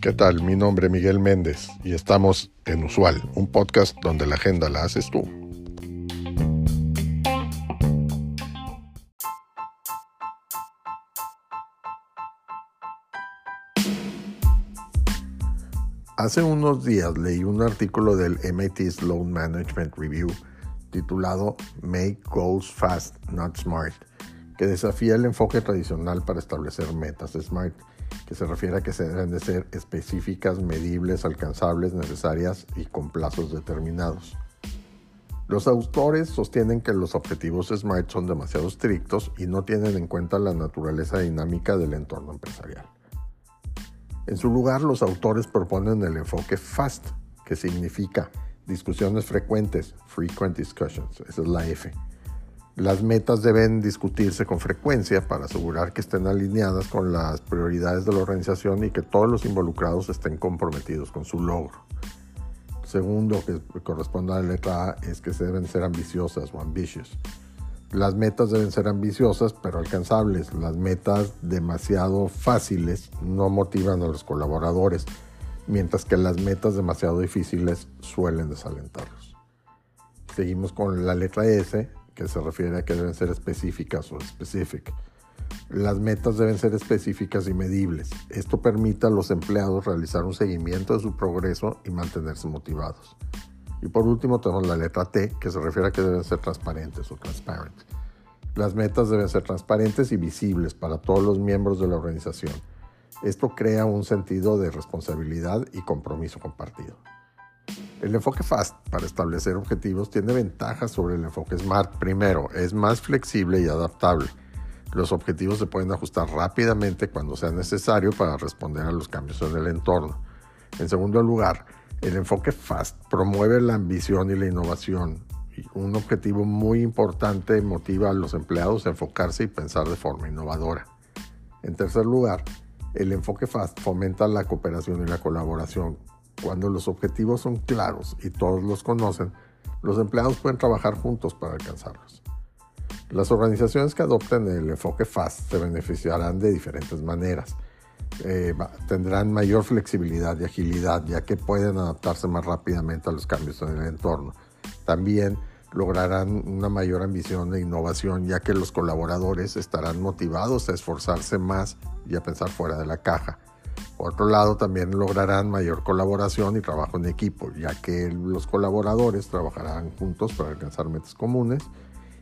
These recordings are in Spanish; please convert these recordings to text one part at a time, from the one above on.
¿Qué tal? Mi nombre es Miguel Méndez y estamos en Usual, un podcast donde la agenda la haces tú. Hace unos días leí un artículo del MIT Sloan Management Review titulado Make Goals Fast, Not Smart, que desafía el enfoque tradicional para establecer metas SMART, que se refiere a que se deben de ser específicas, medibles, alcanzables, necesarias y con plazos determinados. Los autores sostienen que los objetivos SMART son demasiado estrictos y no tienen en cuenta la naturaleza dinámica del entorno empresarial. En su lugar, los autores proponen el enfoque FAST, que significa discusiones frecuentes, frequent discussions, esa es la F. Las metas deben discutirse con frecuencia para asegurar que estén alineadas con las prioridades de la organización y que todos los involucrados estén comprometidos con su logro. Segundo, que corresponde a la letra A, es que se deben ser ambiciosas o ambitious. Las metas deben ser ambiciosas pero alcanzables. Las metas demasiado fáciles no motivan a los colaboradores, mientras que las metas demasiado difíciles suelen desalentarlos. Seguimos con la letra S, que se refiere a que deben ser específicas o specific. Las metas deben ser específicas y medibles. Esto permite a los empleados realizar un seguimiento de su progreso y mantenerse motivados. Y por último tenemos la letra T, que se refiere a que deben ser transparentes o transparent. Las metas deben ser transparentes y visibles para todos los miembros de la organización. Esto crea un sentido de responsabilidad y compromiso compartido. El enfoque FAST para establecer objetivos tiene ventajas sobre el enfoque SMART. Primero, es más flexible y adaptable. Los objetivos se pueden ajustar rápidamente cuando sea necesario para responder a los cambios en el entorno. En segundo lugar, el enfoque FAST promueve la ambición y la innovación. Un objetivo muy importante motiva a los empleados a enfocarse y pensar de forma innovadora. En tercer lugar, el enfoque FAST fomenta la cooperación y la colaboración. Cuando los objetivos son claros y todos los conocen, los empleados pueden trabajar juntos para alcanzarlos. Las organizaciones que adopten el enfoque FAST se beneficiarán de diferentes maneras. Eh, tendrán mayor flexibilidad y agilidad, ya que pueden adaptarse más rápidamente a los cambios en el entorno. También lograrán una mayor ambición e innovación, ya que los colaboradores estarán motivados a esforzarse más y a pensar fuera de la caja. Por otro lado, también lograrán mayor colaboración y trabajo en equipo, ya que los colaboradores trabajarán juntos para alcanzar metas comunes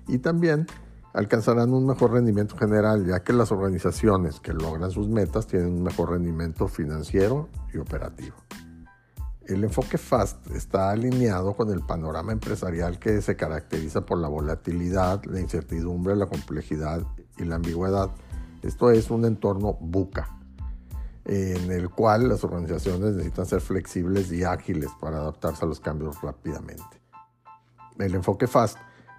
y también alcanzarán un mejor rendimiento general, ya que las organizaciones que logran sus metas tienen un mejor rendimiento financiero y operativo. El enfoque FAST está alineado con el panorama empresarial que se caracteriza por la volatilidad, la incertidumbre, la complejidad y la ambigüedad. Esto es un entorno buca, en el cual las organizaciones necesitan ser flexibles y ágiles para adaptarse a los cambios rápidamente. El enfoque FAST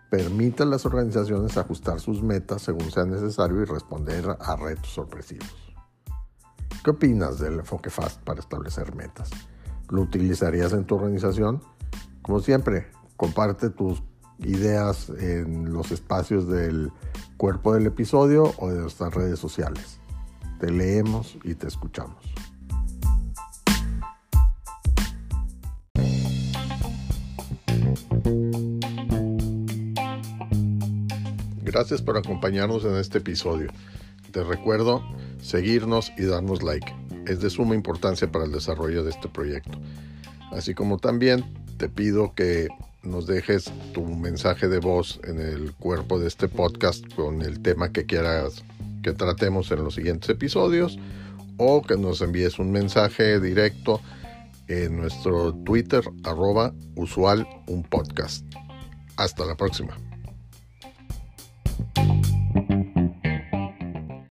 permite a las organizaciones ajustar sus metas según sea necesario y responder a retos sorpresivos. ¿Qué opinas del enfoque FAST para establecer metas? ¿Lo utilizarías en tu organización? Como siempre, comparte tus ideas en los espacios del cuerpo del episodio o de nuestras redes sociales. Te leemos y te escuchamos. Gracias por acompañarnos en este episodio. Te recuerdo seguirnos y darnos like. Es de suma importancia para el desarrollo de este proyecto. Así como también te pido que nos dejes tu mensaje de voz en el cuerpo de este podcast con el tema que quieras que tratemos en los siguientes episodios o que nos envíes un mensaje directo en nuestro Twitter arroba usual un podcast. Hasta la próxima.